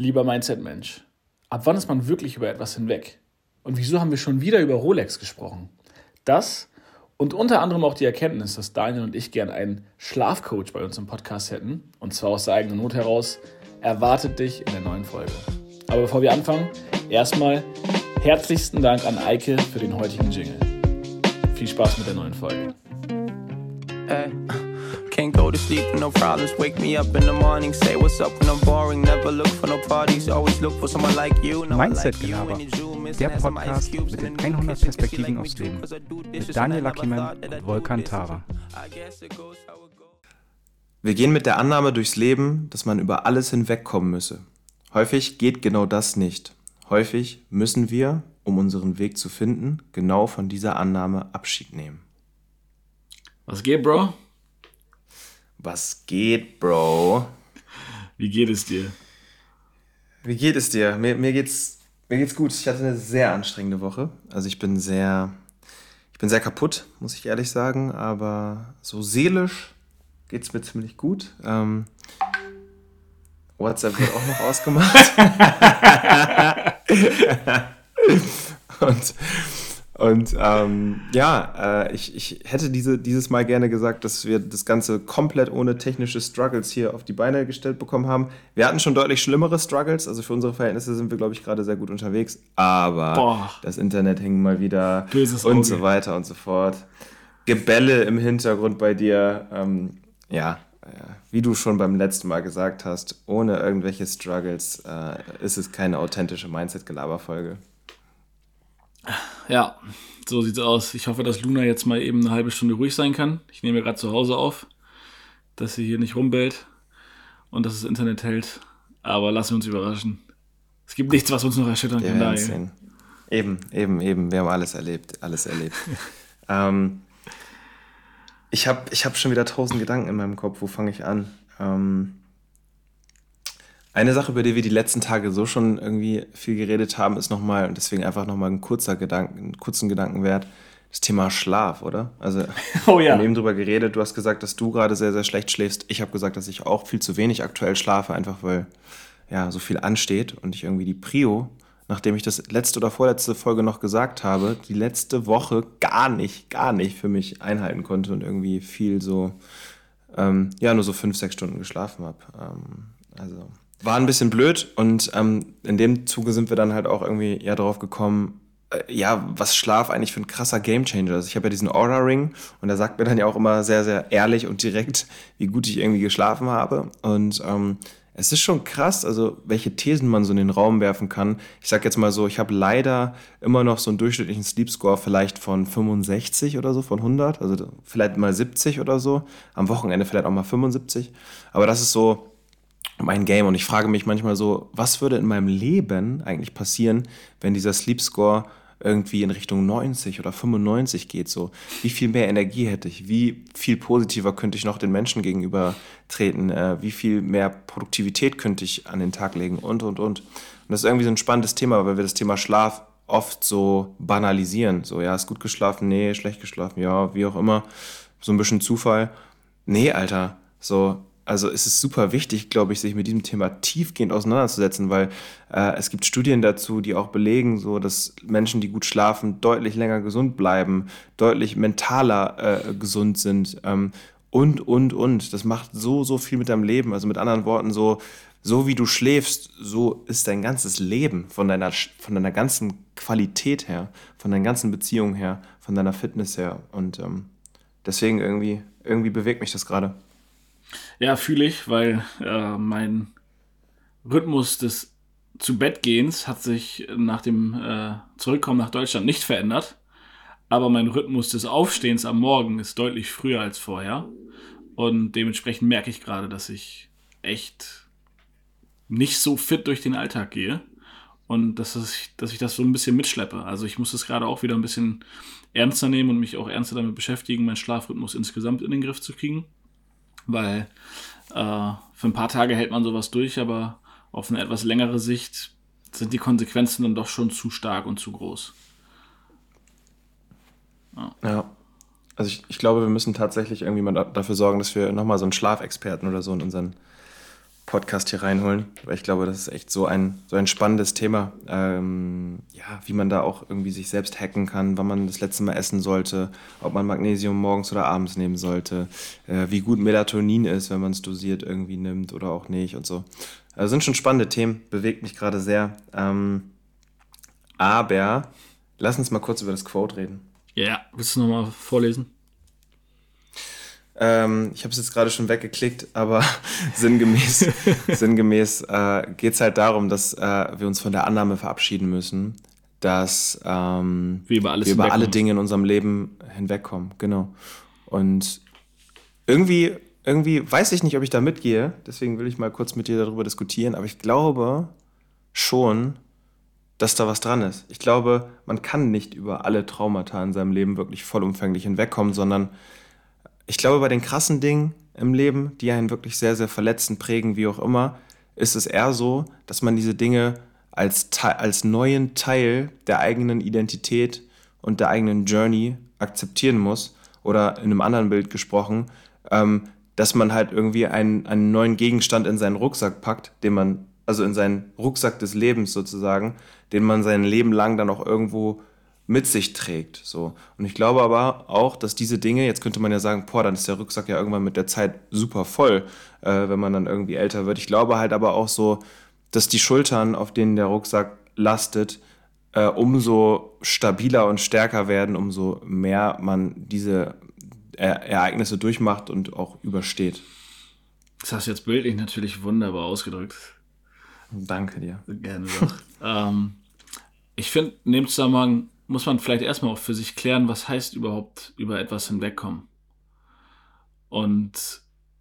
Lieber Mindset-Mensch, ab wann ist man wirklich über etwas hinweg? Und wieso haben wir schon wieder über Rolex gesprochen? Das und unter anderem auch die Erkenntnis, dass Daniel und ich gern einen Schlafcoach bei uns im Podcast hätten, und zwar aus der eigenen Not heraus, erwartet dich in der neuen Folge. Aber bevor wir anfangen, erstmal herzlichsten Dank an Eike für den heutigen Jingle. Viel Spaß mit der neuen Folge. Hey. Can't go to sleep with no problems. Wake me up in the morning, say what's up when I'm boring. Never look for no parties, always look for someone like you. Mindset Gelaber, der Podcast mit den 100 Perspektiven aufs Leben. Mit Daniel Luckyman und Volkan Tara. Wir gehen mit der Annahme durchs Leben, dass man über alles hinwegkommen müsse. Häufig geht genau das nicht. Häufig müssen wir, um unseren Weg zu finden, genau von dieser Annahme Abschied nehmen. Was geht, Bro? Was geht, Bro? Wie geht es dir? Wie geht es dir? Mir, mir, geht's, mir geht's gut. Ich hatte eine sehr anstrengende Woche. Also ich bin sehr, ich bin sehr kaputt, muss ich ehrlich sagen. Aber so seelisch geht es mir ziemlich gut. Ähm, WhatsApp wird auch noch ausgemacht. und und ähm, ja, äh, ich, ich hätte diese, dieses Mal gerne gesagt, dass wir das Ganze komplett ohne technische Struggles hier auf die Beine gestellt bekommen haben. Wir hatten schon deutlich schlimmere Struggles, also für unsere Verhältnisse sind wir, glaube ich, gerade sehr gut unterwegs. Aber Boah. das Internet hing mal wieder Böses und Auge. so weiter und so fort. Gebälle im Hintergrund bei dir. Ähm, ja, äh, wie du schon beim letzten Mal gesagt hast, ohne irgendwelche Struggles äh, ist es keine authentische Mindset-Gelaber-Folge. Ja, so sieht's aus. Ich hoffe, dass Luna jetzt mal eben eine halbe Stunde ruhig sein kann. Ich nehme gerade zu Hause auf, dass sie hier nicht rumbellt und dass das Internet hält. Aber lassen wir uns überraschen. Es gibt nichts, was uns noch erschüttern kann. Daher. Eben, eben, eben. Wir haben alles erlebt, alles erlebt. ähm, ich habe ich hab schon wieder tausend Gedanken in meinem Kopf. Wo fange ich an? Ähm, eine Sache, über die wir die letzten Tage so schon irgendwie viel geredet haben, ist nochmal, und deswegen einfach nochmal ein kurzer Gedanken, einen kurzen Gedanken wert, das Thema Schlaf, oder? Also, oh, ja. wir haben eben drüber geredet, du hast gesagt, dass du gerade sehr, sehr schlecht schläfst. Ich habe gesagt, dass ich auch viel zu wenig aktuell schlafe, einfach weil ja so viel ansteht und ich irgendwie die Prio, nachdem ich das letzte oder vorletzte Folge noch gesagt habe, die letzte Woche gar nicht, gar nicht für mich einhalten konnte und irgendwie viel so, ähm, ja, nur so fünf, sechs Stunden geschlafen habe. Ähm, also war ein bisschen blöd und ähm, in dem Zuge sind wir dann halt auch irgendwie ja drauf gekommen, äh, ja, was Schlaf eigentlich für ein krasser Gamechanger ist. Ich habe ja diesen Aura-Ring und er sagt mir dann ja auch immer sehr, sehr ehrlich und direkt, wie gut ich irgendwie geschlafen habe. Und ähm, es ist schon krass, also welche Thesen man so in den Raum werfen kann. Ich sag jetzt mal so, ich habe leider immer noch so einen durchschnittlichen Sleep Score vielleicht von 65 oder so, von 100, also vielleicht mal 70 oder so. Am Wochenende vielleicht auch mal 75. Aber das ist so mein Game. Und ich frage mich manchmal so, was würde in meinem Leben eigentlich passieren, wenn dieser Sleep Score irgendwie in Richtung 90 oder 95 geht, so. Wie viel mehr Energie hätte ich? Wie viel positiver könnte ich noch den Menschen gegenüber treten? Äh, wie viel mehr Produktivität könnte ich an den Tag legen? Und, und, und. Und das ist irgendwie so ein spannendes Thema, weil wir das Thema Schlaf oft so banalisieren. So, ja, ist gut geschlafen? Nee, schlecht geschlafen? Ja, wie auch immer. So ein bisschen Zufall. Nee, Alter. So, also es ist super wichtig, glaube ich, sich mit diesem Thema tiefgehend auseinanderzusetzen, weil äh, es gibt Studien dazu, die auch belegen, so dass Menschen, die gut schlafen, deutlich länger gesund bleiben, deutlich mentaler äh, gesund sind ähm, und und und. Das macht so so viel mit deinem Leben. Also mit anderen Worten so so wie du schläfst, so ist dein ganzes Leben von deiner von deiner ganzen Qualität her, von deinen ganzen Beziehungen her, von deiner Fitness her und ähm, deswegen irgendwie irgendwie bewegt mich das gerade. Ja, fühle ich, weil äh, mein Rhythmus des zu Bettgehens hat sich nach dem äh, Zurückkommen nach Deutschland nicht verändert. Aber mein Rhythmus des Aufstehens am Morgen ist deutlich früher als vorher. Und dementsprechend merke ich gerade, dass ich echt nicht so fit durch den Alltag gehe. Und dass, ich, dass ich das so ein bisschen mitschleppe. Also ich muss das gerade auch wieder ein bisschen ernster nehmen und mich auch ernster damit beschäftigen, meinen Schlafrhythmus insgesamt in den Griff zu kriegen weil äh, für ein paar Tage hält man sowas durch, aber auf eine etwas längere Sicht sind die Konsequenzen dann doch schon zu stark und zu groß. Ja. ja. Also ich, ich glaube, wir müssen tatsächlich irgendwie mal dafür sorgen, dass wir nochmal so einen Schlafexperten oder so in unseren Podcast hier reinholen, weil ich glaube, das ist echt so ein, so ein spannendes Thema. Ähm, ja, wie man da auch irgendwie sich selbst hacken kann, wann man das letzte Mal essen sollte, ob man Magnesium morgens oder abends nehmen sollte, äh, wie gut Melatonin ist, wenn man es dosiert irgendwie nimmt oder auch nicht und so. Also sind schon spannende Themen, bewegt mich gerade sehr. Ähm, aber lass uns mal kurz über das Quote reden. Ja, willst du nochmal vorlesen? Ähm, ich habe es jetzt gerade schon weggeklickt, aber sinngemäß, sinngemäß äh, geht es halt darum, dass äh, wir uns von der Annahme verabschieden müssen, dass ähm, wir über, wir über alle Dinge in unserem Leben hinwegkommen. Genau. Und irgendwie, irgendwie weiß ich nicht, ob ich da mitgehe, deswegen will ich mal kurz mit dir darüber diskutieren, aber ich glaube schon, dass da was dran ist. Ich glaube, man kann nicht über alle Traumata in seinem Leben wirklich vollumfänglich hinwegkommen, sondern ich glaube, bei den krassen Dingen im Leben, die einen wirklich sehr, sehr verletzen, prägen, wie auch immer, ist es eher so, dass man diese Dinge als, als neuen Teil der eigenen Identität und der eigenen Journey akzeptieren muss. Oder in einem anderen Bild gesprochen, ähm, dass man halt irgendwie einen, einen neuen Gegenstand in seinen Rucksack packt, den man, also in seinen Rucksack des Lebens sozusagen, den man sein Leben lang dann auch irgendwo mit sich trägt. So. Und ich glaube aber auch, dass diese Dinge, jetzt könnte man ja sagen, boah, dann ist der Rucksack ja irgendwann mit der Zeit super voll, äh, wenn man dann irgendwie älter wird. Ich glaube halt aber auch so, dass die Schultern, auf denen der Rucksack lastet, äh, umso stabiler und stärker werden, umso mehr man diese er Ereignisse durchmacht und auch übersteht. Das hast du jetzt bildlich natürlich wunderbar ausgedrückt. Danke dir. Gerne doch. ähm, ich finde, in dem Zusammenhang muss man vielleicht erstmal auch für sich klären, was heißt überhaupt über etwas hinwegkommen. Und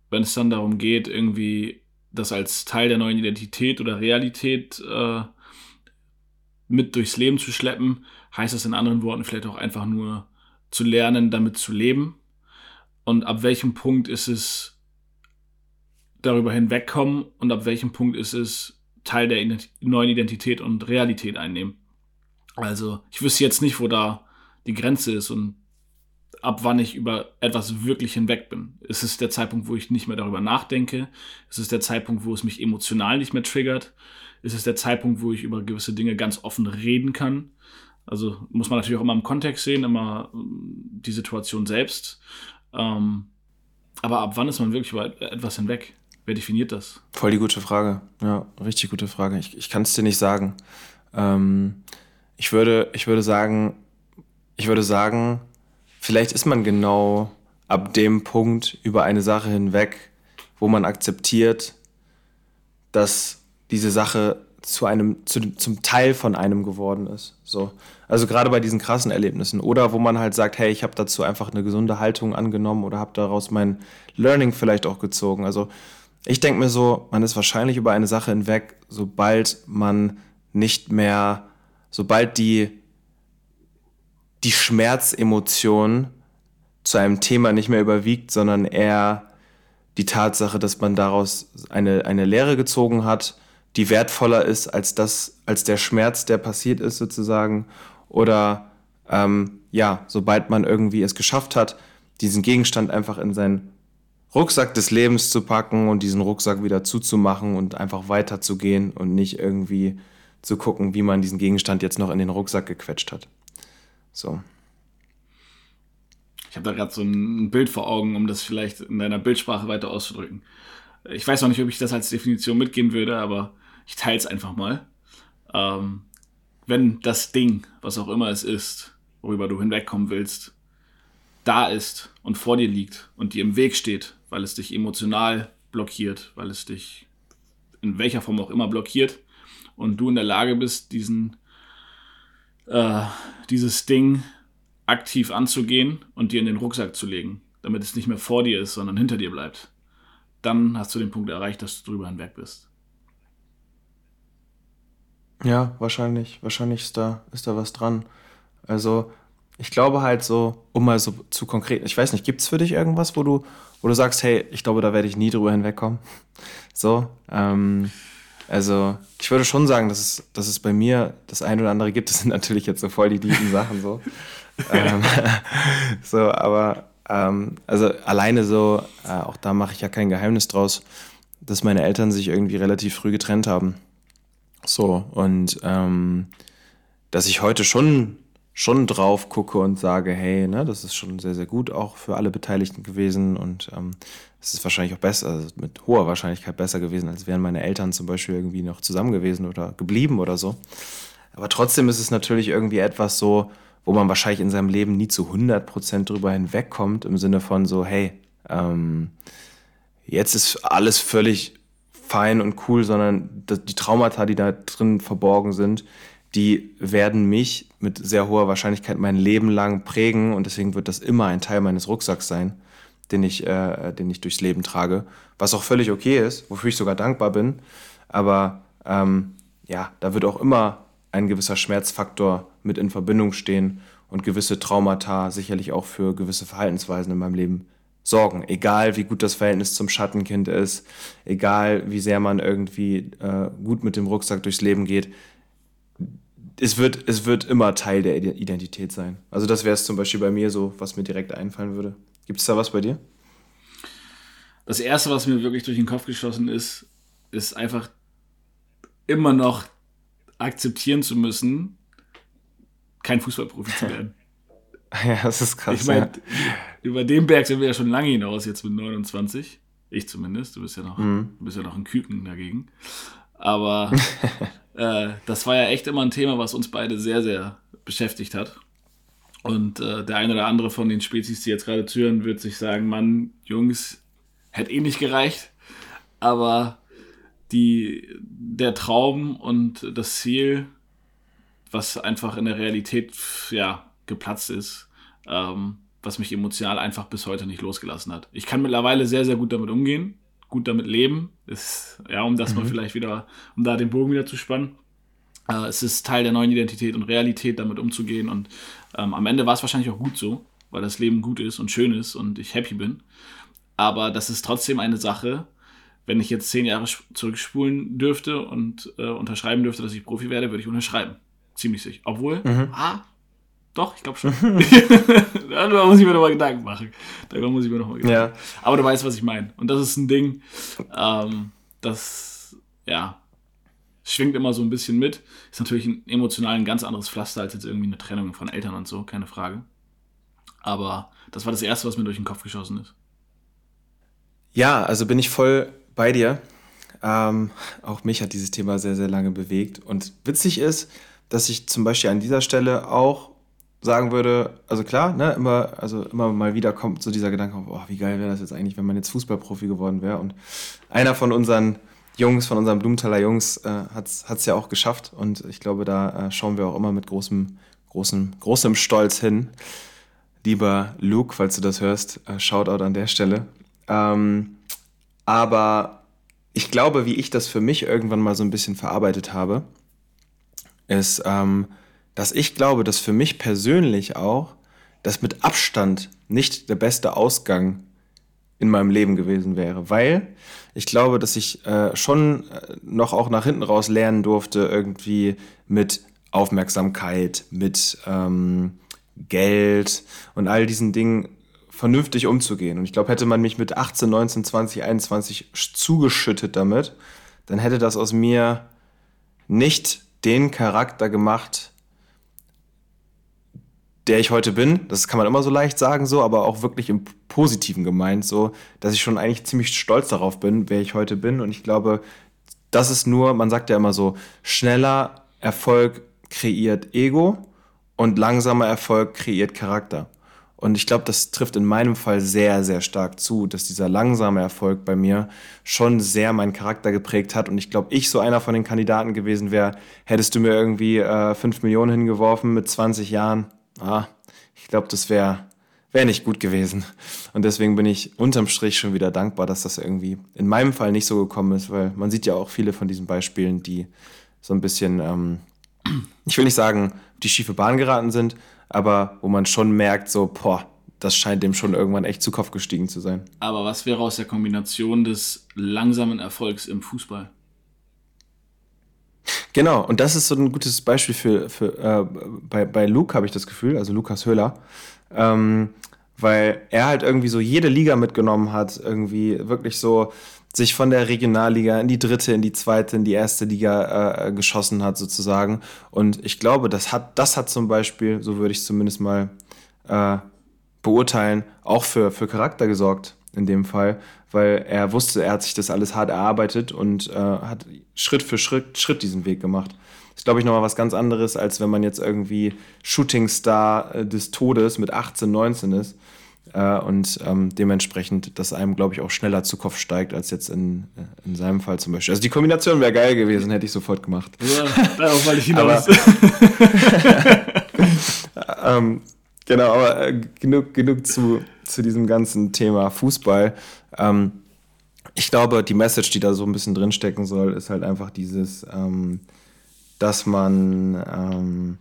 wenn es dann darum geht, irgendwie das als Teil der neuen Identität oder Realität äh, mit durchs Leben zu schleppen, heißt das in anderen Worten vielleicht auch einfach nur zu lernen, damit zu leben. Und ab welchem Punkt ist es darüber hinwegkommen und ab welchem Punkt ist es Teil der neuen Identität und Realität einnehmen. Also ich wüsste jetzt nicht, wo da die Grenze ist und ab wann ich über etwas wirklich hinweg bin. Ist es der Zeitpunkt, wo ich nicht mehr darüber nachdenke? Ist es der Zeitpunkt, wo es mich emotional nicht mehr triggert? Ist es der Zeitpunkt, wo ich über gewisse Dinge ganz offen reden kann? Also muss man natürlich auch immer im Kontext sehen, immer ähm, die Situation selbst. Ähm, aber ab wann ist man wirklich über etwas hinweg? Wer definiert das? Voll die gute Frage. Ja, richtig gute Frage. Ich, ich kann es dir nicht sagen. Ähm, ich würde, ich würde sagen, ich würde sagen, vielleicht ist man genau ab dem Punkt über eine Sache hinweg, wo man akzeptiert, dass diese Sache zu einem, zu, zum Teil von einem geworden ist. So. Also gerade bei diesen krassen Erlebnissen. Oder wo man halt sagt, hey, ich habe dazu einfach eine gesunde Haltung angenommen oder habe daraus mein Learning vielleicht auch gezogen. Also ich denke mir so, man ist wahrscheinlich über eine Sache hinweg, sobald man nicht mehr sobald die, die Schmerzemotion zu einem Thema nicht mehr überwiegt, sondern eher die Tatsache, dass man daraus eine, eine Lehre gezogen hat, die wertvoller ist als das, als der Schmerz, der passiert ist, sozusagen. Oder ähm, ja, sobald man irgendwie es geschafft hat, diesen Gegenstand einfach in seinen Rucksack des Lebens zu packen und diesen Rucksack wieder zuzumachen und einfach weiterzugehen und nicht irgendwie zu gucken, wie man diesen Gegenstand jetzt noch in den Rucksack gequetscht hat. So. Ich habe da gerade so ein Bild vor Augen, um das vielleicht in deiner Bildsprache weiter auszudrücken. Ich weiß noch nicht, ob ich das als Definition mitgehen würde, aber ich teile es einfach mal. Ähm, wenn das Ding, was auch immer es ist, worüber du hinwegkommen willst, da ist und vor dir liegt und dir im Weg steht, weil es dich emotional blockiert, weil es dich in welcher Form auch immer blockiert, und du in der Lage bist, diesen, äh, dieses Ding aktiv anzugehen und dir in den Rucksack zu legen, damit es nicht mehr vor dir ist, sondern hinter dir bleibt, dann hast du den Punkt erreicht, dass du drüber hinweg bist. Ja, wahrscheinlich, wahrscheinlich ist da, ist da was dran. Also, ich glaube halt so, um mal so zu konkret, ich weiß nicht, gibt es für dich irgendwas, wo du, wo du sagst, hey, ich glaube, da werde ich nie drüber hinwegkommen? So, ähm, also ich würde schon sagen, dass es, dass es bei mir das eine oder andere gibt. Das sind natürlich jetzt so voll die lieben Sachen so. ähm, so, aber ähm, also alleine so, äh, auch da mache ich ja kein Geheimnis draus. dass meine Eltern sich irgendwie relativ früh getrennt haben. So, und ähm, dass ich heute schon, schon drauf gucke und sage, hey, ne, das ist schon sehr, sehr gut auch für alle Beteiligten gewesen und ähm, es ist wahrscheinlich auch besser, also mit hoher Wahrscheinlichkeit besser gewesen, als wären meine Eltern zum Beispiel irgendwie noch zusammen gewesen oder geblieben oder so. Aber trotzdem ist es natürlich irgendwie etwas so, wo man wahrscheinlich in seinem Leben nie zu 100% drüber hinwegkommt, im Sinne von so, hey, ähm, jetzt ist alles völlig fein und cool, sondern die Traumata, die da drin verborgen sind, die werden mich mit sehr hoher Wahrscheinlichkeit mein Leben lang prägen und deswegen wird das immer ein Teil meines Rucksacks sein, den ich, äh, den ich durchs Leben trage, was auch völlig okay ist, wofür ich sogar dankbar bin. Aber ähm, ja, da wird auch immer ein gewisser Schmerzfaktor mit in Verbindung stehen und gewisse Traumata sicherlich auch für gewisse Verhaltensweisen in meinem Leben sorgen. Egal wie gut das Verhältnis zum Schattenkind ist, egal wie sehr man irgendwie äh, gut mit dem Rucksack durchs Leben geht, es wird, es wird immer Teil der Identität sein. Also das wäre es zum Beispiel bei mir so, was mir direkt einfallen würde. Gibt es da was bei dir? Das Erste, was mir wirklich durch den Kopf geschossen ist, ist einfach immer noch akzeptieren zu müssen, kein Fußballprofi zu werden. ja, das ist krass. Ich meine, ja. über den Berg sind wir ja schon lange hinaus, jetzt mit 29. Ich zumindest. Du bist ja noch, mhm. du bist ja noch ein Küken dagegen. Aber äh, das war ja echt immer ein Thema, was uns beide sehr, sehr beschäftigt hat. Und äh, der eine oder andere von den Spezies, die jetzt gerade zuhören, wird sich sagen, Mann, Jungs, hätte eh nicht gereicht. Aber die, der Traum und das Ziel, was einfach in der Realität ja, geplatzt ist, ähm, was mich emotional einfach bis heute nicht losgelassen hat. Ich kann mittlerweile sehr, sehr gut damit umgehen, gut damit leben. Ist, ja, um das mhm. mal vielleicht wieder, um da den Bogen wieder zu spannen. Äh, es ist Teil der neuen Identität und Realität, damit umzugehen. Und ähm, am Ende war es wahrscheinlich auch gut so, weil das Leben gut ist und schön ist und ich happy bin. Aber das ist trotzdem eine Sache, wenn ich jetzt zehn Jahre zurückspulen dürfte und äh, unterschreiben dürfte, dass ich Profi werde, würde ich unterschreiben. Ziemlich sicher. Obwohl, mhm. ah, doch, ich glaube schon. da muss ich mir nochmal Gedanken machen. Darüber muss ich mir nochmal Gedanken machen. Ja. Aber du weißt, was ich meine. Und das ist ein Ding, ähm, das, ja, schwingt immer so ein bisschen mit. Ist natürlich ein emotional ein ganz anderes Pflaster als jetzt irgendwie eine Trennung von Eltern und so, keine Frage. Aber das war das Erste, was mir durch den Kopf geschossen ist. Ja, also bin ich voll bei dir. Ähm, auch mich hat dieses Thema sehr, sehr lange bewegt. Und witzig ist, dass ich zum Beispiel an dieser Stelle auch sagen würde, also klar, ne, immer, also immer mal wieder kommt so dieser Gedanke, oh, wie geil wäre das jetzt eigentlich, wenn man jetzt Fußballprofi geworden wäre. Und einer von unseren Jungs, von unseren Blumenthaler Jungs, äh, hat es ja auch geschafft. Und ich glaube, da äh, schauen wir auch immer mit großem, großem, großem Stolz hin. Lieber Luke, falls du das hörst, äh, Shoutout an der Stelle. Ähm, aber ich glaube, wie ich das für mich irgendwann mal so ein bisschen verarbeitet habe, ist, ähm, dass ich glaube, dass für mich persönlich auch das mit Abstand nicht der beste Ausgang in meinem Leben gewesen wäre, weil ich glaube, dass ich äh, schon äh, noch auch nach hinten raus lernen durfte, irgendwie mit Aufmerksamkeit, mit ähm, Geld und all diesen Dingen vernünftig umzugehen. Und ich glaube, hätte man mich mit 18, 19, 20, 21 zugeschüttet damit, dann hätte das aus mir nicht den Charakter gemacht, der ich heute bin. Das kann man immer so leicht sagen, so, aber auch wirklich im Positiven gemeint, so, dass ich schon eigentlich ziemlich stolz darauf bin, wer ich heute bin. Und ich glaube, das ist nur, man sagt ja immer so, schneller Erfolg kreiert Ego und langsamer Erfolg kreiert Charakter. Und ich glaube, das trifft in meinem Fall sehr, sehr stark zu, dass dieser langsame Erfolg bei mir schon sehr meinen Charakter geprägt hat. Und ich glaube, ich so einer von den Kandidaten gewesen wäre, hättest du mir irgendwie äh, 5 Millionen hingeworfen mit 20 Jahren. Ah, ich glaube, das wäre wär nicht gut gewesen. Und deswegen bin ich unterm Strich schon wieder dankbar, dass das irgendwie in meinem Fall nicht so gekommen ist, weil man sieht ja auch viele von diesen Beispielen, die so ein bisschen, ähm, ich will nicht sagen, die schiefe Bahn geraten sind, aber wo man schon merkt, so, boah, das scheint dem schon irgendwann echt zu Kopf gestiegen zu sein. Aber was wäre aus der Kombination des langsamen Erfolgs im Fußball? Genau, und das ist so ein gutes Beispiel für, für äh, bei, bei Luke habe ich das Gefühl, also Lukas Höhler, ähm, weil er halt irgendwie so jede Liga mitgenommen hat, irgendwie wirklich so sich von der Regionalliga in die dritte, in die zweite, in die erste Liga äh, geschossen hat sozusagen. Und ich glaube, das hat, das hat zum Beispiel, so würde ich zumindest mal äh, beurteilen, auch für, für Charakter gesorgt in dem Fall, weil er wusste, er hat sich das alles hart erarbeitet und äh, hat Schritt für Schritt, Schritt diesen Weg gemacht. Das ist, glaube ich, nochmal was ganz anderes, als wenn man jetzt irgendwie Shootingstar äh, des Todes mit 18, 19 ist. Äh, und ähm, dementsprechend, dass einem, glaube ich, auch schneller zu Kopf steigt, als jetzt in, in seinem Fall zum Beispiel. Also die Kombination wäre geil gewesen, hätte ich sofort gemacht. Ja, darauf wollte ich hinaus. ähm, genau, aber äh, genug, genug zu, zu diesem ganzen Thema Fußball. Ähm, ich glaube, die Message, die da so ein bisschen drinstecken soll, ist halt einfach dieses, ähm, dass man, ähm,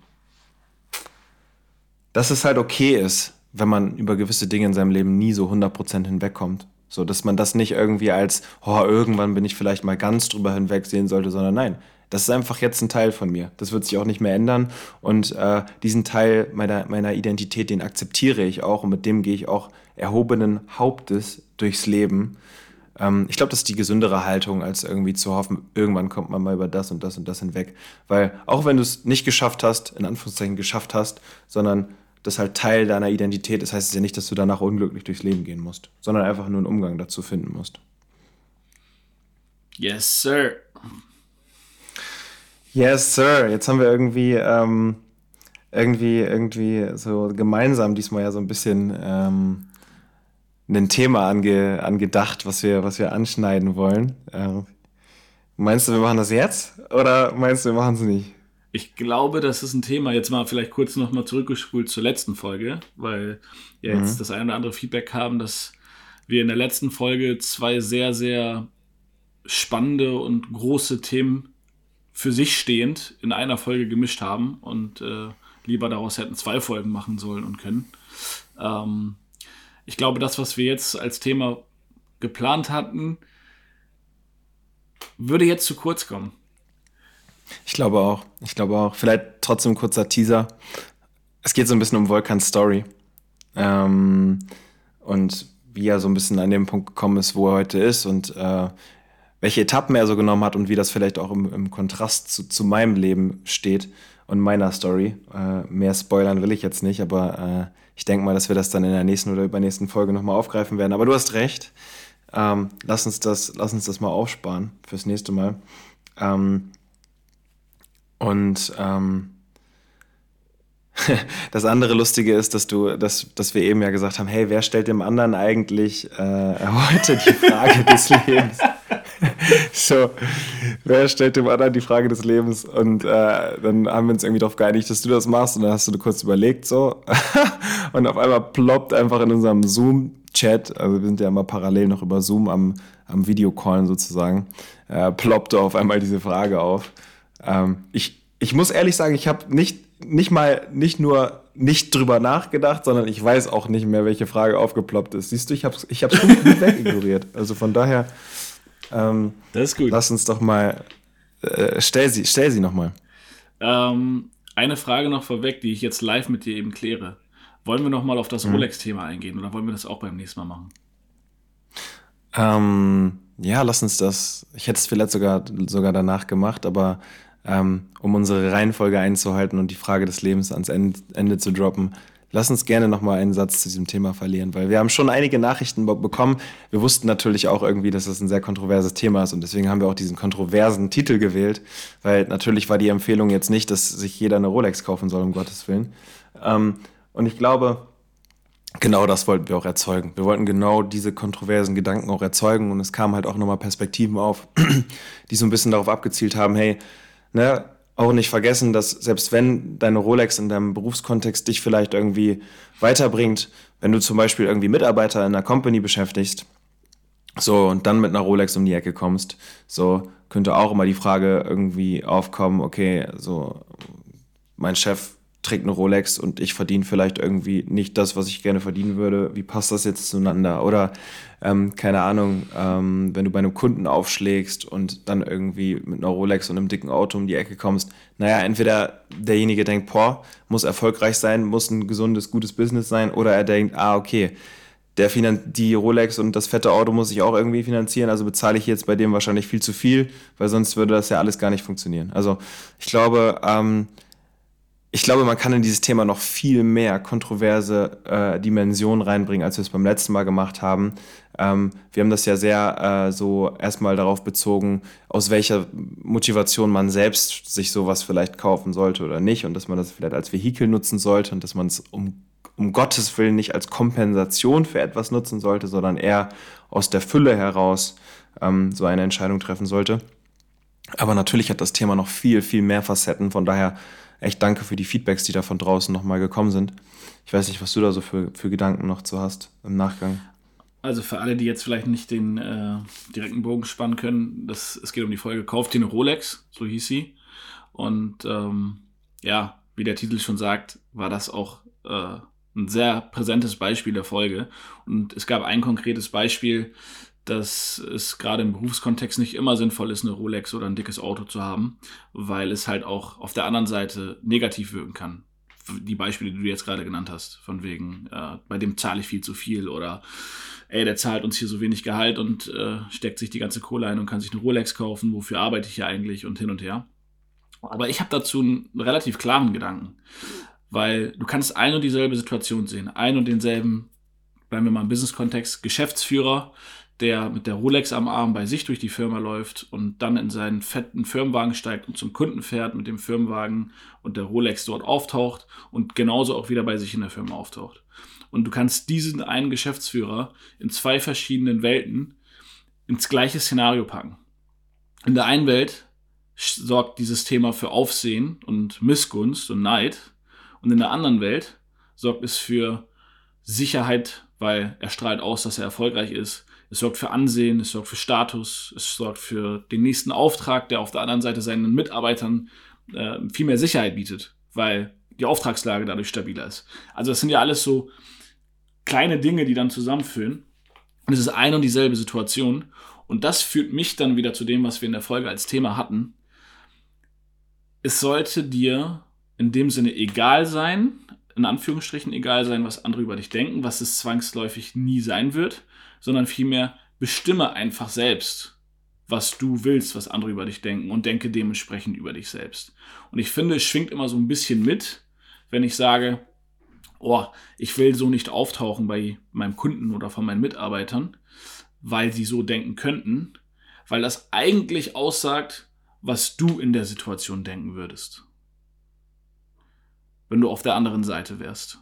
dass es halt okay ist, wenn man über gewisse Dinge in seinem Leben nie so 100% hinwegkommt. So, dass man das nicht irgendwie als, oh, irgendwann bin ich vielleicht mal ganz drüber hinweg sehen sollte, sondern nein, das ist einfach jetzt ein Teil von mir. Das wird sich auch nicht mehr ändern. Und äh, diesen Teil meiner, meiner Identität, den akzeptiere ich auch und mit dem gehe ich auch erhobenen Hauptes durchs Leben. Ähm, ich glaube, das ist die gesündere Haltung, als irgendwie zu hoffen, irgendwann kommt man mal über das und das und das hinweg. Weil auch wenn du es nicht geschafft hast, in Anführungszeichen geschafft hast, sondern das halt Teil deiner Identität ist, heißt es ja nicht, dass du danach unglücklich durchs Leben gehen musst, sondern einfach nur einen Umgang dazu finden musst. Yes, sir. Yes, sir. Jetzt haben wir irgendwie, ähm, irgendwie, irgendwie so gemeinsam diesmal ja so ein bisschen ähm, ein Thema ange, angedacht, was wir, was wir anschneiden wollen. Äh, meinst du, wir machen das jetzt oder meinst du, wir machen es nicht? Ich glaube, das ist ein Thema. Jetzt mal vielleicht kurz nochmal zurückgespult zur letzten Folge, weil ja jetzt mhm. das eine oder andere Feedback haben, dass wir in der letzten Folge zwei sehr, sehr spannende und große Themen für sich stehend in einer Folge gemischt haben und äh, lieber daraus hätten zwei Folgen machen sollen und können. Ähm, ich glaube, das, was wir jetzt als Thema geplant hatten, würde jetzt zu kurz kommen. Ich glaube auch. Ich glaube auch. Vielleicht trotzdem kurzer Teaser. Es geht so ein bisschen um Volkans Story. Ähm, und wie er so ein bisschen an dem Punkt gekommen ist, wo er heute ist und äh, welche Etappen er so genommen hat und wie das vielleicht auch im, im Kontrast zu, zu, meinem Leben steht und meiner Story. Äh, mehr spoilern will ich jetzt nicht, aber äh, ich denke mal, dass wir das dann in der nächsten oder übernächsten Folge nochmal aufgreifen werden. Aber du hast recht. Ähm, lass, uns das, lass uns das mal aufsparen fürs nächste Mal. Ähm, und ähm, das andere Lustige ist, dass du, dass, dass wir eben ja gesagt haben, hey, wer stellt dem anderen eigentlich äh, heute die Frage des Lebens? so, wer stellt dem anderen die Frage des Lebens? Und äh, dann haben wir uns irgendwie darauf geeinigt, dass du das machst. Und dann hast du kurz überlegt so. und auf einmal ploppt einfach in unserem Zoom-Chat, also wir sind ja immer parallel noch über Zoom am, am Videocallen sozusagen, äh, ploppte auf einmal diese Frage auf. Ähm, ich, ich muss ehrlich sagen, ich habe nicht, nicht mal, nicht nur nicht drüber nachgedacht, sondern ich weiß auch nicht mehr, welche Frage aufgeploppt ist. Siehst du, ich habe es ich hab's gut wegignoriert. Also von daher, ähm, das ist gut. Lass uns doch mal, äh, stell sie, stell sie nochmal. Ähm, eine Frage noch vorweg, die ich jetzt live mit dir eben kläre. Wollen wir nochmal auf das mhm. Rolex-Thema eingehen oder wollen wir das auch beim nächsten Mal machen? Ähm, ja, lass uns das. Ich hätte es vielleicht sogar, sogar danach gemacht, aber ähm, um unsere Reihenfolge einzuhalten und die Frage des Lebens ans Ende, Ende zu droppen, lass uns gerne nochmal einen Satz zu diesem Thema verlieren, weil wir haben schon einige Nachrichten bekommen. Wir wussten natürlich auch irgendwie, dass das ein sehr kontroverses Thema ist und deswegen haben wir auch diesen kontroversen Titel gewählt, weil natürlich war die Empfehlung jetzt nicht, dass sich jeder eine Rolex kaufen soll, um Gottes Willen. Ähm, und ich glaube, genau das wollten wir auch erzeugen. Wir wollten genau diese kontroversen Gedanken auch erzeugen und es kamen halt auch nochmal Perspektiven auf, die so ein bisschen darauf abgezielt haben, hey, ne, auch nicht vergessen, dass selbst wenn deine Rolex in deinem Berufskontext dich vielleicht irgendwie weiterbringt, wenn du zum Beispiel irgendwie Mitarbeiter in einer Company beschäftigst, so und dann mit einer Rolex um die Ecke kommst, so könnte auch immer die Frage irgendwie aufkommen, okay, so mein Chef trägt eine Rolex und ich verdiene vielleicht irgendwie nicht das, was ich gerne verdienen würde. Wie passt das jetzt zueinander? Oder ähm, keine Ahnung, ähm, wenn du bei einem Kunden aufschlägst und dann irgendwie mit einer Rolex und einem dicken Auto um die Ecke kommst, naja, entweder derjenige denkt, boah, muss erfolgreich sein, muss ein gesundes, gutes Business sein, oder er denkt, ah, okay, der Finan die Rolex und das fette Auto muss ich auch irgendwie finanzieren, also bezahle ich jetzt bei dem wahrscheinlich viel zu viel, weil sonst würde das ja alles gar nicht funktionieren. Also ich glaube, ähm, ich glaube, man kann in dieses Thema noch viel mehr kontroverse äh, Dimensionen reinbringen, als wir es beim letzten Mal gemacht haben. Ähm, wir haben das ja sehr äh, so erstmal darauf bezogen, aus welcher Motivation man selbst sich sowas vielleicht kaufen sollte oder nicht und dass man das vielleicht als Vehikel nutzen sollte und dass man es um um Gottes Willen nicht als Kompensation für etwas nutzen sollte, sondern eher aus der Fülle heraus ähm, so eine Entscheidung treffen sollte. Aber natürlich hat das Thema noch viel, viel mehr Facetten. Von daher echt danke für die Feedbacks, die da von draußen nochmal gekommen sind. Ich weiß nicht, was du da so für, für Gedanken noch zu hast im Nachgang. Also für alle, die jetzt vielleicht nicht den äh, direkten Bogen spannen können, das, es geht um die Folge Kauft eine Rolex, so hieß sie. Und ähm, ja, wie der Titel schon sagt, war das auch äh, ein sehr präsentes Beispiel der Folge. Und es gab ein konkretes Beispiel, dass es gerade im Berufskontext nicht immer sinnvoll ist, eine Rolex oder ein dickes Auto zu haben, weil es halt auch auf der anderen Seite negativ wirken kann. Die Beispiele, die du jetzt gerade genannt hast, von wegen, äh, bei dem zahle ich viel zu viel oder ey, der zahlt uns hier so wenig Gehalt und äh, steckt sich die ganze Kohle ein und kann sich eine Rolex kaufen, wofür arbeite ich hier eigentlich und hin und her. Aber ich habe dazu einen relativ klaren Gedanken. Weil du kannst ein und dieselbe Situation sehen. Ein und denselben, bleiben wir mal im Business-Kontext, Geschäftsführer, der mit der Rolex am Arm bei sich durch die Firma läuft und dann in seinen fetten Firmenwagen steigt und zum Kunden fährt mit dem Firmenwagen und der Rolex dort auftaucht und genauso auch wieder bei sich in der Firma auftaucht. Und du kannst diesen einen Geschäftsführer in zwei verschiedenen Welten ins gleiche Szenario packen. In der einen Welt sorgt dieses Thema für Aufsehen und Missgunst und Neid und in der anderen Welt sorgt es für Sicherheit, weil er strahlt aus, dass er erfolgreich ist. Es sorgt für Ansehen, es sorgt für Status, es sorgt für den nächsten Auftrag, der auf der anderen Seite seinen Mitarbeitern äh, viel mehr Sicherheit bietet, weil die Auftragslage dadurch stabiler ist. Also das sind ja alles so kleine Dinge, die dann zusammenführen. Und es ist eine und dieselbe Situation. Und das führt mich dann wieder zu dem, was wir in der Folge als Thema hatten. Es sollte dir in dem Sinne egal sein, in Anführungsstrichen egal sein, was andere über dich denken, was es zwangsläufig nie sein wird, sondern vielmehr bestimme einfach selbst, was du willst, was andere über dich denken und denke dementsprechend über dich selbst. Und ich finde, es schwingt immer so ein bisschen mit, wenn ich sage, oh, ich will so nicht auftauchen bei meinem Kunden oder von meinen Mitarbeitern, weil sie so denken könnten, weil das eigentlich aussagt, was du in der Situation denken würdest wenn du auf der anderen Seite wärst.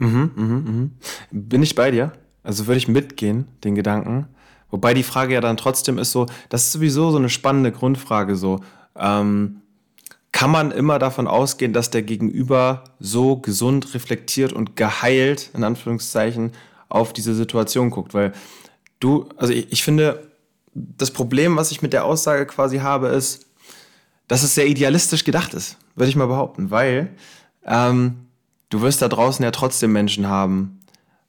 Mhm, mhm, mhm. Bin ich bei dir? Also würde ich mitgehen, den Gedanken. Wobei die Frage ja dann trotzdem ist so, das ist sowieso so eine spannende Grundfrage so. Ähm, kann man immer davon ausgehen, dass der Gegenüber so gesund, reflektiert und geheilt, in Anführungszeichen, auf diese Situation guckt? Weil du, also ich, ich finde, das Problem, was ich mit der Aussage quasi habe, ist, dass es sehr idealistisch gedacht ist, würde ich mal behaupten, weil ähm, du wirst da draußen ja trotzdem Menschen haben,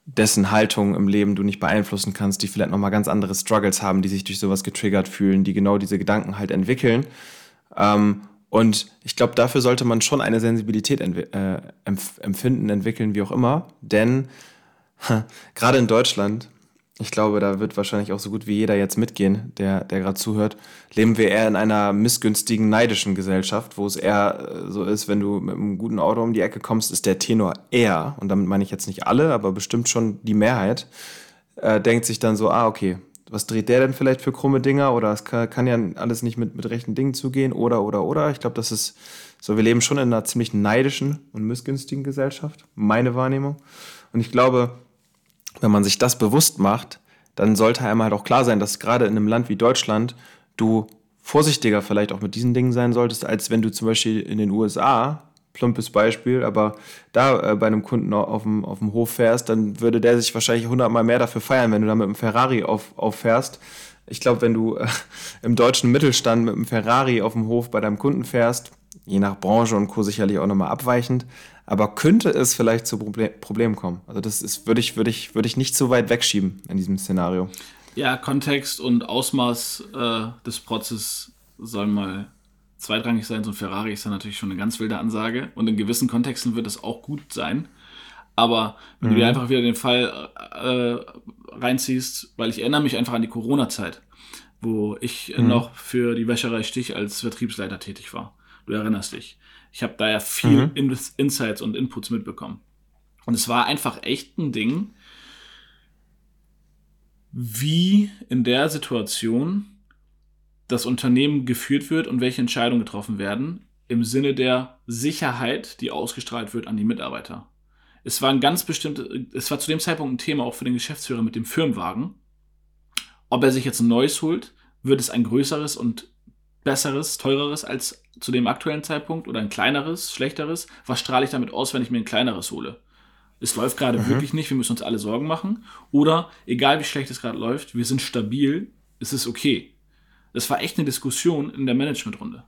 dessen Haltung im Leben du nicht beeinflussen kannst, die vielleicht nochmal ganz andere Struggles haben, die sich durch sowas getriggert fühlen, die genau diese Gedanken halt entwickeln. Ähm, und ich glaube, dafür sollte man schon eine Sensibilität äh, empfinden, entwickeln, wie auch immer. Denn gerade in Deutschland ich glaube, da wird wahrscheinlich auch so gut wie jeder jetzt mitgehen, der, der gerade zuhört. Leben wir eher in einer missgünstigen, neidischen Gesellschaft, wo es eher äh, so ist, wenn du mit einem guten Auto um die Ecke kommst, ist der Tenor eher, und damit meine ich jetzt nicht alle, aber bestimmt schon die Mehrheit, äh, denkt sich dann so, ah, okay, was dreht der denn vielleicht für krumme Dinger? Oder es kann, kann ja alles nicht mit, mit rechten Dingen zugehen, oder, oder, oder. Ich glaube, das ist so, wir leben schon in einer ziemlich neidischen und missgünstigen Gesellschaft, meine Wahrnehmung. Und ich glaube, wenn man sich das bewusst macht, dann sollte einem halt auch klar sein, dass gerade in einem Land wie Deutschland du vorsichtiger vielleicht auch mit diesen Dingen sein solltest, als wenn du zum Beispiel in den USA, plumpes Beispiel, aber da äh, bei einem Kunden auf dem, auf dem Hof fährst, dann würde der sich wahrscheinlich hundertmal mehr dafür feiern, wenn du da mit einem Ferrari auf, auffährst. Ich glaube, wenn du äh, im deutschen Mittelstand mit einem Ferrari auf dem Hof bei deinem Kunden fährst, je nach Branche und Co. sicherlich auch nochmal abweichend. Aber könnte es vielleicht zu Proble Problemen kommen? Also das ist, würde ich, würde ich, würde ich nicht so weit wegschieben in diesem Szenario. Ja, Kontext und Ausmaß äh, des Protzes sollen mal zweitrangig sein. So ein Ferrari ist ja natürlich schon eine ganz wilde Ansage. Und in gewissen Kontexten wird es auch gut sein. Aber wenn mhm. du dir mhm. einfach wieder den Fall äh, reinziehst, weil ich erinnere mich einfach an die Corona-Zeit, wo ich mhm. noch für die Wäscherei Stich als Vertriebsleiter tätig war. Du erinnerst dich. Ich habe da ja viel mhm. Insights und Inputs mitbekommen. Und es war einfach echt ein Ding, wie in der Situation das Unternehmen geführt wird und welche Entscheidungen getroffen werden im Sinne der Sicherheit, die ausgestrahlt wird an die Mitarbeiter. Es war ein ganz bestimmtes, es war zu dem Zeitpunkt ein Thema auch für den Geschäftsführer mit dem Firmenwagen. Ob er sich jetzt ein neues holt, wird es ein größeres und besseres, teureres als zu dem aktuellen Zeitpunkt oder ein kleineres, schlechteres? Was strahle ich damit aus, wenn ich mir ein kleineres hole? Es läuft gerade mhm. wirklich nicht, wir müssen uns alle Sorgen machen. Oder egal wie schlecht es gerade läuft, wir sind stabil, es ist okay. Das war echt eine Diskussion in der Managementrunde.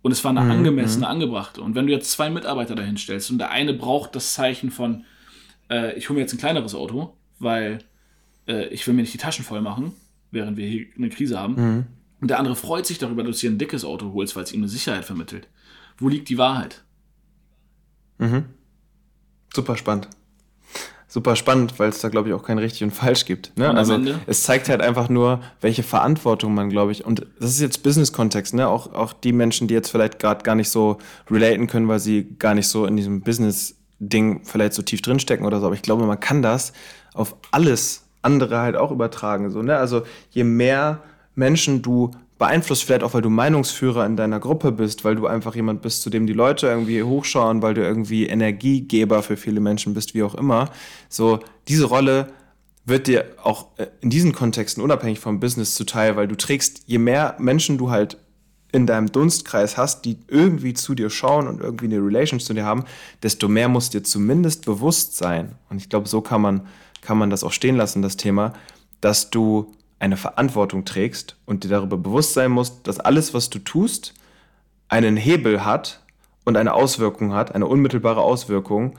Und es war eine mhm. angemessene, mhm. angebrachte. Und wenn du jetzt zwei Mitarbeiter dahin stellst und der eine braucht das Zeichen von, äh, ich hole mir jetzt ein kleineres Auto, weil äh, ich will mir nicht die Taschen voll machen, während wir hier eine Krise haben. Mhm. Und der andere freut sich darüber, dass du dir ein dickes Auto holst, weil es ihm eine Sicherheit vermittelt. Wo liegt die Wahrheit? Mhm. Super spannend super spannend, weil es da, glaube ich, auch kein richtig und falsch gibt. Ne? Also Ende? es zeigt halt einfach nur, welche Verantwortung man, glaube ich, und das ist jetzt Business-Kontext, ne? Auch, auch die Menschen, die jetzt vielleicht gerade gar nicht so relaten können, weil sie gar nicht so in diesem Business-Ding vielleicht so tief drinstecken oder so. Aber ich glaube, man kann das auf alles andere halt auch übertragen. So, ne? Also je mehr Menschen du beeinflusst vielleicht auch, weil du Meinungsführer in deiner Gruppe bist, weil du einfach jemand bist, zu dem die Leute irgendwie hochschauen, weil du irgendwie Energiegeber für viele Menschen bist, wie auch immer. So, diese Rolle wird dir auch äh, in diesen Kontexten unabhängig vom Business zuteil, weil du trägst, je mehr Menschen du halt in deinem Dunstkreis hast, die irgendwie zu dir schauen und irgendwie eine Relation zu dir haben, desto mehr muss dir zumindest bewusst sein. Und ich glaube, so kann man, kann man das auch stehen lassen, das Thema, dass du eine Verantwortung trägst und dir darüber bewusst sein musst, dass alles, was du tust, einen Hebel hat und eine Auswirkung hat, eine unmittelbare Auswirkung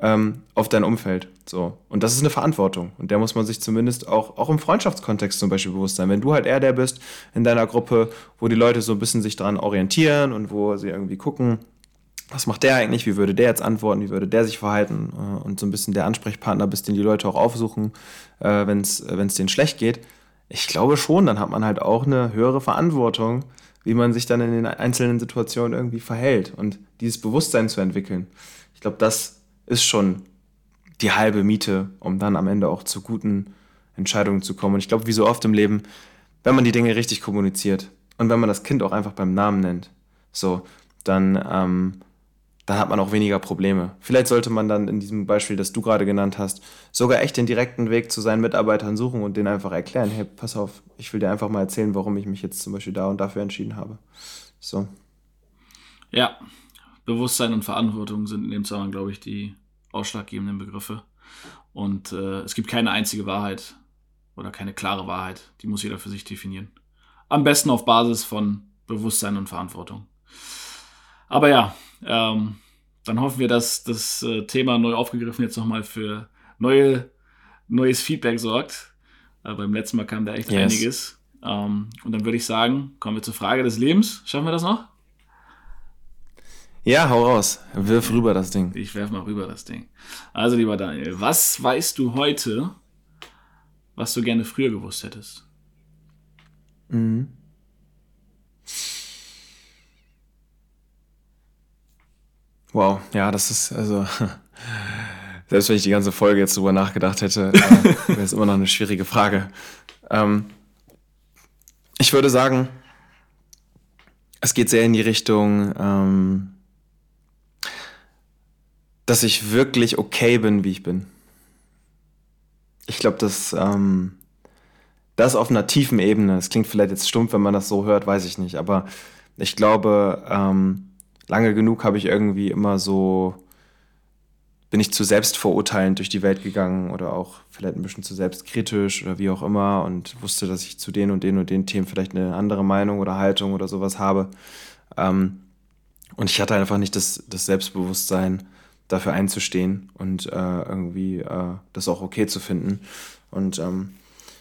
ähm, auf dein Umfeld. So. Und das ist eine Verantwortung. Und der muss man sich zumindest auch, auch im Freundschaftskontext zum Beispiel bewusst sein. Wenn du halt eher der bist in deiner Gruppe, wo die Leute so ein bisschen sich daran orientieren und wo sie irgendwie gucken, was macht der eigentlich, wie würde der jetzt antworten, wie würde der sich verhalten äh, und so ein bisschen der Ansprechpartner bist, den die Leute auch aufsuchen, äh, wenn es denen schlecht geht, ich glaube schon, dann hat man halt auch eine höhere Verantwortung, wie man sich dann in den einzelnen Situationen irgendwie verhält und dieses Bewusstsein zu entwickeln. Ich glaube, das ist schon die halbe Miete, um dann am Ende auch zu guten Entscheidungen zu kommen. Und ich glaube, wie so oft im Leben, wenn man die Dinge richtig kommuniziert und wenn man das Kind auch einfach beim Namen nennt, so, dann ähm, dann hat man auch weniger Probleme. Vielleicht sollte man dann in diesem Beispiel, das du gerade genannt hast, sogar echt den direkten Weg zu seinen Mitarbeitern suchen und denen einfach erklären, hey, pass auf, ich will dir einfach mal erzählen, warum ich mich jetzt zum Beispiel da und dafür entschieden habe. So. Ja, Bewusstsein und Verantwortung sind in dem Zusammenhang, glaube ich, die ausschlaggebenden Begriffe. Und äh, es gibt keine einzige Wahrheit oder keine klare Wahrheit. Die muss jeder für sich definieren. Am besten auf Basis von Bewusstsein und Verantwortung. Aber ja, ähm, dann hoffen wir, dass das äh, Thema neu aufgegriffen jetzt nochmal für neue, neues Feedback sorgt. Äh, beim letzten Mal kam da echt yes. einiges. Ähm, und dann würde ich sagen, kommen wir zur Frage des Lebens. Schaffen wir das noch? Ja, hau raus. Wirf rüber das Ding. Ich werf mal rüber das Ding. Also, lieber Daniel, was weißt du heute, was du gerne früher gewusst hättest? Mhm. Wow, ja, das ist also. Selbst wenn ich die ganze Folge jetzt drüber nachgedacht hätte, äh, wäre es immer noch eine schwierige Frage. Ähm, ich würde sagen, es geht sehr in die Richtung, ähm, dass ich wirklich okay bin, wie ich bin. Ich glaube, dass ähm, das auf einer tiefen Ebene, es klingt vielleicht jetzt stumpf, wenn man das so hört, weiß ich nicht, aber ich glaube, ähm, lange genug habe ich irgendwie immer so, bin ich zu selbstverurteilend durch die Welt gegangen oder auch vielleicht ein bisschen zu selbstkritisch oder wie auch immer und wusste, dass ich zu den und den und den Themen vielleicht eine andere Meinung oder Haltung oder sowas habe. Ähm, Und ich hatte einfach nicht das, das Selbstbewusstsein, dafür einzustehen und äh, irgendwie äh, das auch okay zu finden. Und ähm,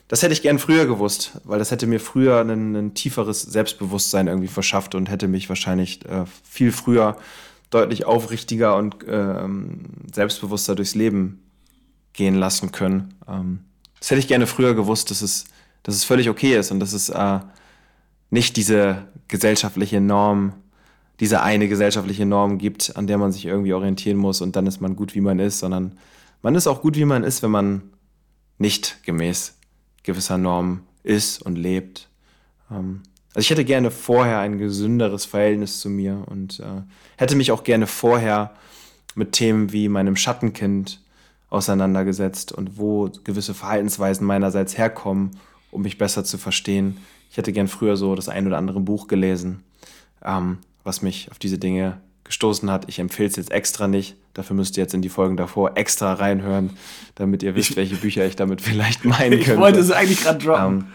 das hätte ich gern früher gewusst, weil das hätte mir früher ein, ein tieferes Selbstbewusstsein irgendwie verschafft und hätte mich wahrscheinlich äh, viel früher deutlich aufrichtiger und ähm, selbstbewusster durchs Leben gehen lassen können. Ähm, das hätte ich gerne früher gewusst, dass es, dass es völlig okay ist und dass es äh, nicht diese gesellschaftliche Norm, diese eine gesellschaftliche Norm gibt, an der man sich irgendwie orientieren muss und dann ist man gut, wie man ist, sondern man ist auch gut, wie man ist, wenn man nicht gemäß gewisser Normen ist und lebt. Ähm, also ich hätte gerne vorher ein gesünderes Verhältnis zu mir und äh, hätte mich auch gerne vorher mit Themen wie meinem Schattenkind auseinandergesetzt und wo gewisse Verhaltensweisen meinerseits herkommen, um mich besser zu verstehen. Ich hätte gern früher so das ein oder andere Buch gelesen, ähm, was mich auf diese Dinge gestoßen hat. Ich empfehle es jetzt extra nicht. Dafür müsst ihr jetzt in die Folgen davor extra reinhören, damit ihr wisst, welche Bücher ich damit vielleicht meinen könnte. Ich wollte es eigentlich gerade droppen.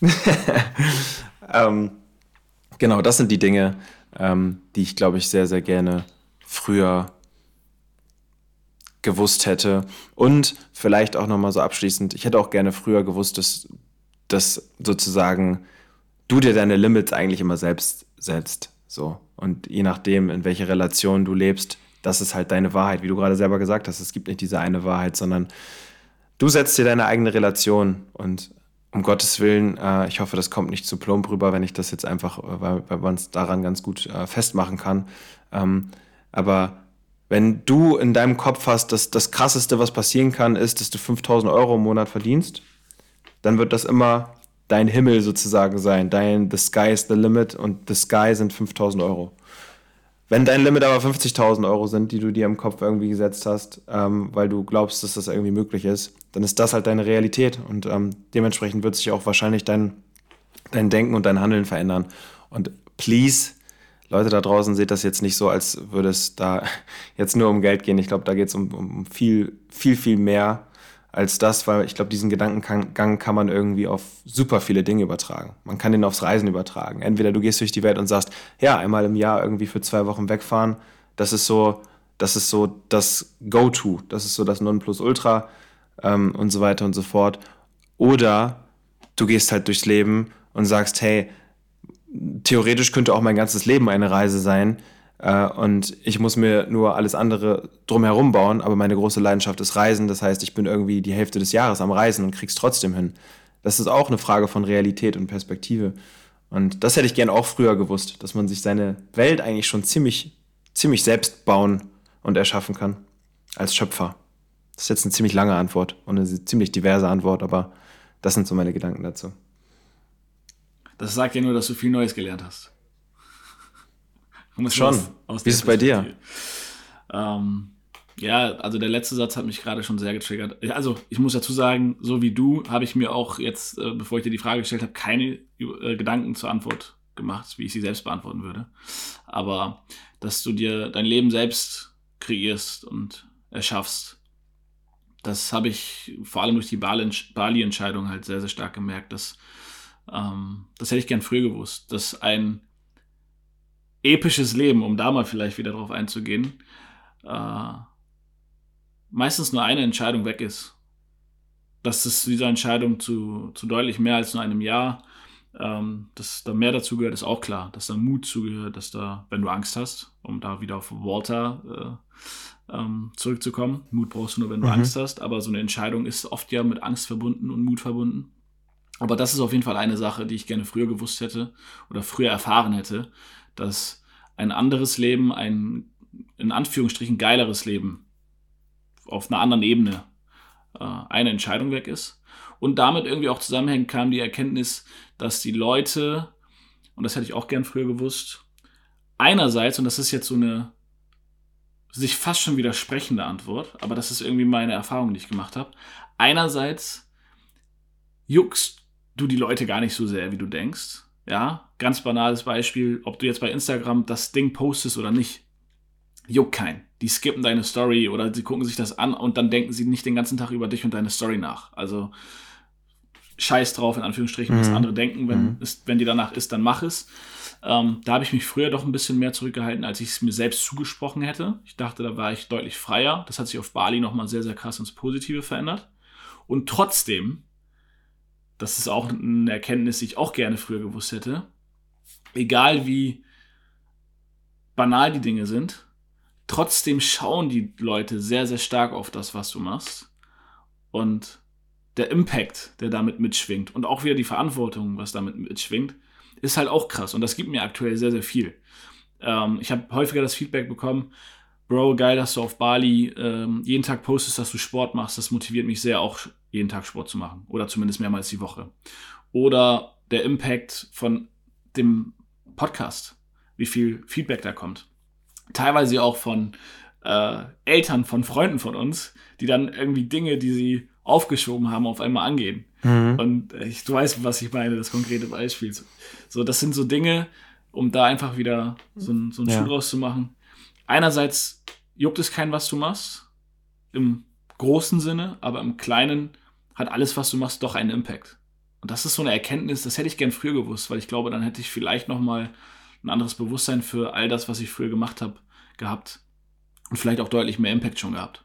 Ähm, ähm, genau, das sind die Dinge, ähm, die ich, glaube ich, sehr, sehr gerne früher gewusst hätte. Und vielleicht auch nochmal so abschließend, ich hätte auch gerne früher gewusst, dass, dass sozusagen du dir deine Limits eigentlich immer selbst setzt. So. Und je nachdem, in welche Relation du lebst, das ist halt deine Wahrheit, wie du gerade selber gesagt hast. Es gibt nicht diese eine Wahrheit, sondern du setzt dir deine eigene Relation. Und um Gottes Willen, äh, ich hoffe, das kommt nicht zu plump rüber, wenn ich das jetzt einfach, äh, weil, man es daran ganz gut äh, festmachen kann. Ähm, aber wenn du in deinem Kopf hast, dass das Krasseste, was passieren kann, ist, dass du 5000 Euro im Monat verdienst, dann wird das immer dein Himmel sozusagen sein. Dein The Sky is the Limit und The Sky sind 5000 Euro. Wenn dein Limit aber 50.000 Euro sind, die du dir im Kopf irgendwie gesetzt hast, ähm, weil du glaubst, dass das irgendwie möglich ist, dann ist das halt deine Realität und ähm, dementsprechend wird sich auch wahrscheinlich dein, dein Denken und dein Handeln verändern. Und please, Leute da draußen, seht das jetzt nicht so, als würde es da jetzt nur um Geld gehen. Ich glaube, da geht es um, um viel, viel, viel mehr als das, weil ich glaube, diesen Gedankengang kann man irgendwie auf super viele Dinge übertragen. Man kann den aufs Reisen übertragen. Entweder du gehst durch die Welt und sagst, ja, einmal im Jahr irgendwie für zwei Wochen wegfahren, das ist so, das ist so das Go-To, das ist so das Nonplusultra ähm, und so weiter und so fort. Oder du gehst halt durchs Leben und sagst, hey, theoretisch könnte auch mein ganzes Leben eine Reise sein und ich muss mir nur alles andere drumherum bauen, aber meine große Leidenschaft ist Reisen. Das heißt, ich bin irgendwie die Hälfte des Jahres am Reisen und krieg's trotzdem hin. Das ist auch eine Frage von Realität und Perspektive. Und das hätte ich gern auch früher gewusst, dass man sich seine Welt eigentlich schon ziemlich, ziemlich selbst bauen und erschaffen kann. Als Schöpfer. Das ist jetzt eine ziemlich lange Antwort und eine ziemlich diverse Antwort, aber das sind so meine Gedanken dazu. Das sagt ja nur, dass du viel Neues gelernt hast. Schon. Aus, aus Wie ist es bei dir? Ähm, ja, also der letzte Satz hat mich gerade schon sehr getriggert. Also ich muss dazu sagen, so wie du, habe ich mir auch jetzt, äh, bevor ich dir die Frage gestellt habe, keine äh, Gedanken zur Antwort gemacht, wie ich sie selbst beantworten würde. Aber dass du dir dein Leben selbst kreierst und erschaffst, das habe ich vor allem durch die Bali-Entscheidung halt sehr, sehr stark gemerkt. Dass, ähm, das hätte ich gern früher gewusst, dass ein episches Leben, um da mal vielleicht wieder drauf einzugehen, äh, meistens nur eine Entscheidung weg ist. Dass es dieser Entscheidung zu, zu deutlich mehr als nur einem Jahr, ähm, dass da mehr dazu gehört, ist auch klar. Dass da Mut zugehört, dass da, wenn du Angst hast, um da wieder auf Walter äh, ähm, zurückzukommen, Mut brauchst du nur, wenn du mhm. Angst hast, aber so eine Entscheidung ist oft ja mit Angst verbunden und Mut verbunden. Aber das ist auf jeden Fall eine Sache, die ich gerne früher gewusst hätte oder früher erfahren hätte, dass ein anderes Leben, ein in Anführungsstrichen geileres Leben auf einer anderen Ebene äh, eine Entscheidung weg ist. Und damit irgendwie auch zusammenhängend kam die Erkenntnis, dass die Leute, und das hätte ich auch gern früher gewusst, einerseits, und das ist jetzt so eine sich fast schon widersprechende Antwort, aber das ist irgendwie meine Erfahrung, die ich gemacht habe. Einerseits juckst du die Leute gar nicht so sehr, wie du denkst. Ja, ganz banales Beispiel, ob du jetzt bei Instagram das Ding postest oder nicht. Juckt kein. Die skippen deine Story oder sie gucken sich das an und dann denken sie nicht den ganzen Tag über dich und deine Story nach. Also scheiß drauf, in Anführungsstrichen, mhm. was andere denken. Wenn, mhm. es, wenn die danach ist, dann mach es. Ähm, da habe ich mich früher doch ein bisschen mehr zurückgehalten, als ich es mir selbst zugesprochen hätte. Ich dachte, da war ich deutlich freier. Das hat sich auf Bali nochmal sehr, sehr krass ins Positive verändert. Und trotzdem, das ist auch eine Erkenntnis, die ich auch gerne früher gewusst hätte, egal wie banal die Dinge sind, trotzdem schauen die Leute sehr, sehr stark auf das, was du machst. Und der Impact, der damit mitschwingt und auch wieder die Verantwortung, was damit mitschwingt, ist halt auch krass. Und das gibt mir aktuell sehr, sehr viel. Ähm, ich habe häufiger das Feedback bekommen, Bro, geil, dass du auf Bali ähm, jeden Tag postest, dass du Sport machst. Das motiviert mich sehr, auch jeden Tag Sport zu machen. Oder zumindest mehrmals die Woche. Oder der Impact von dem Podcast, wie viel Feedback da kommt. Teilweise auch von äh, Eltern, von Freunden von uns, die dann irgendwie Dinge, die sie aufgeschoben haben, auf einmal angehen. Mhm. Und ich, du weißt, was ich meine, das konkrete Beispiel. So, das sind so Dinge, um da einfach wieder so, so einen ja. Schuh draus zu machen. Einerseits juckt es keinen, was du machst, im großen Sinne, aber im kleinen hat alles, was du machst, doch einen Impact. Und das ist so eine Erkenntnis, das hätte ich gern früher gewusst, weil ich glaube, dann hätte ich vielleicht noch mal ein anderes Bewusstsein für all das, was ich früher gemacht habe, gehabt und vielleicht auch deutlich mehr Impact schon gehabt.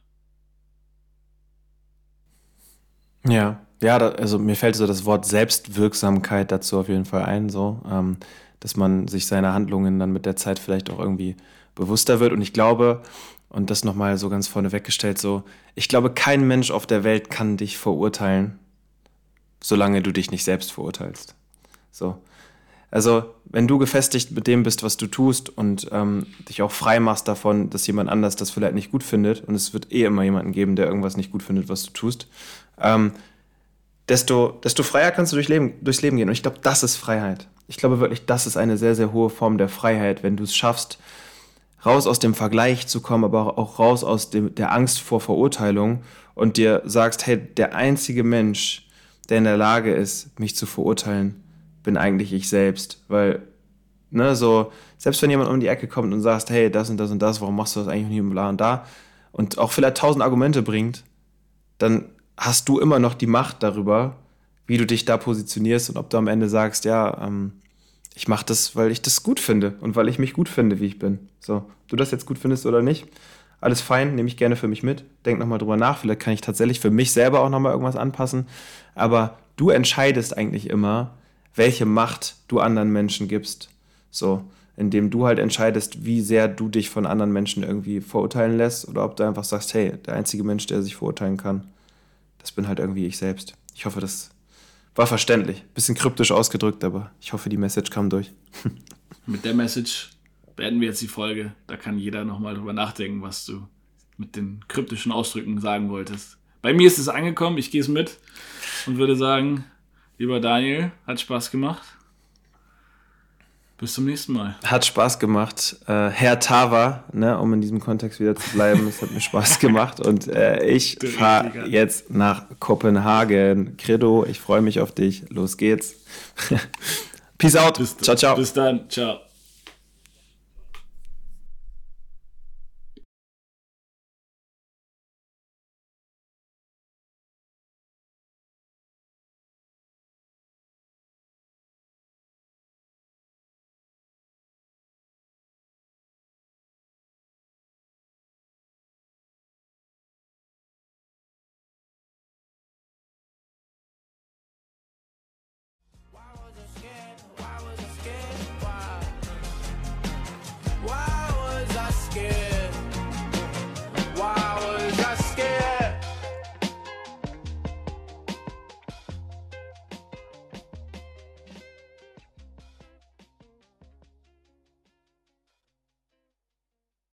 Ja, ja, da, also mir fällt so das Wort Selbstwirksamkeit dazu auf jeden Fall ein, so, ähm, dass man sich seine Handlungen dann mit der Zeit vielleicht auch irgendwie bewusster wird. Und ich glaube, und das nochmal so ganz vorne weggestellt, so, ich glaube, kein Mensch auf der Welt kann dich verurteilen, solange du dich nicht selbst verurteilst. So. Also, wenn du gefestigt mit dem bist, was du tust und ähm, dich auch frei machst davon, dass jemand anders das vielleicht nicht gut findet, und es wird eh immer jemanden geben, der irgendwas nicht gut findet, was du tust, ähm, desto, desto freier kannst du durch Leben, durchs Leben gehen. Und ich glaube, das ist Freiheit. Ich glaube wirklich, das ist eine sehr, sehr hohe Form der Freiheit, wenn du es schaffst, raus aus dem Vergleich zu kommen, aber auch raus aus dem, der Angst vor Verurteilung und dir sagst, hey, der einzige Mensch, der in der Lage ist, mich zu verurteilen, bin eigentlich ich selbst. Weil, ne, so, selbst wenn jemand um die Ecke kommt und sagt, hey, das und das und das, warum machst du das eigentlich nicht und bla und da, und auch vielleicht tausend Argumente bringt, dann hast du immer noch die Macht darüber, wie du dich da positionierst und ob du am Ende sagst, ja, ähm, ich mache das, weil ich das gut finde und weil ich mich gut finde, wie ich bin. So, ob du das jetzt gut findest oder nicht, alles fein, nehme ich gerne für mich mit. Denk nochmal drüber nach. Vielleicht kann ich tatsächlich für mich selber auch nochmal irgendwas anpassen. Aber du entscheidest eigentlich immer, welche Macht du anderen Menschen gibst. So, indem du halt entscheidest, wie sehr du dich von anderen Menschen irgendwie verurteilen lässt oder ob du einfach sagst, hey, der einzige Mensch, der sich verurteilen kann, das bin halt irgendwie ich selbst. Ich hoffe, das war verständlich. Bisschen kryptisch ausgedrückt, aber ich hoffe, die Message kam durch. Mit der Message beenden wir jetzt die Folge. Da kann jeder nochmal drüber nachdenken, was du mit den kryptischen Ausdrücken sagen wolltest. Bei mir ist es angekommen, ich gehe es mit und würde sagen, Lieber Daniel, hat Spaß gemacht. Bis zum nächsten Mal. Hat Spaß gemacht. Äh, Herr Tava, ne, um in diesem Kontext wieder zu bleiben, es hat mir Spaß gemacht. Und äh, ich fahre jetzt nach Kopenhagen. Credo, ich freue mich auf dich. Los geht's. Peace out. Bis, ciao, ciao. Bis dann. Ciao.